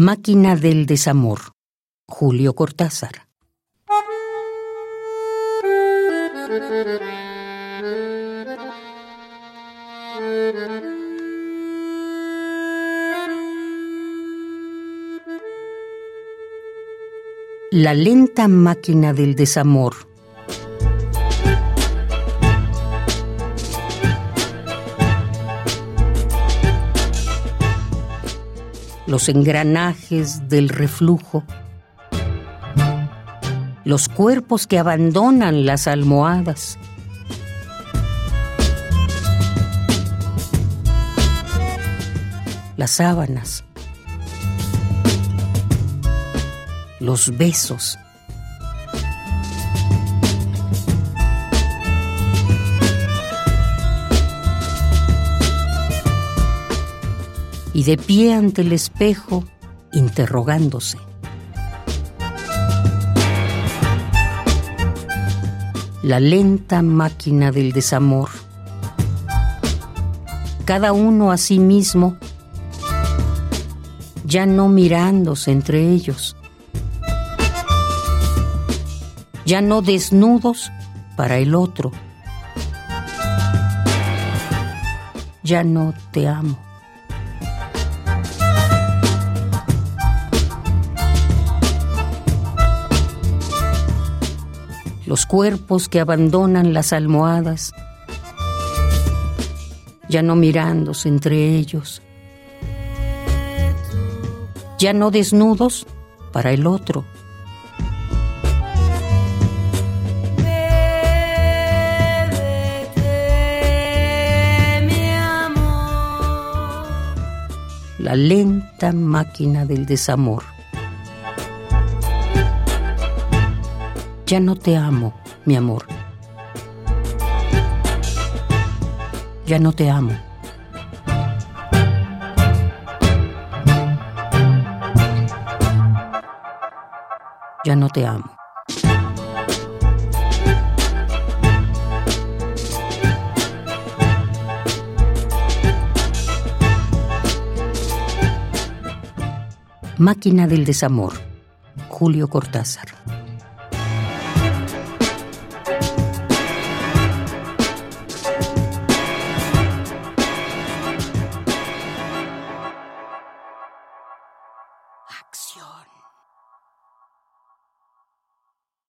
Máquina del desamor. Julio Cortázar. La lenta máquina del desamor. Los engranajes del reflujo. Los cuerpos que abandonan las almohadas. Las sábanas los besos. Y de pie ante el espejo, interrogándose. La lenta máquina del desamor. Cada uno a sí mismo, ya no mirándose entre ellos ya no desnudos para el otro. Ya no te amo. Los cuerpos que abandonan las almohadas, ya no mirándose entre ellos, ya no desnudos para el otro. la lenta máquina del desamor. Ya no te amo, mi amor. Ya no te amo. Ya no te amo. Máquina del Desamor, Julio Cortázar. acción.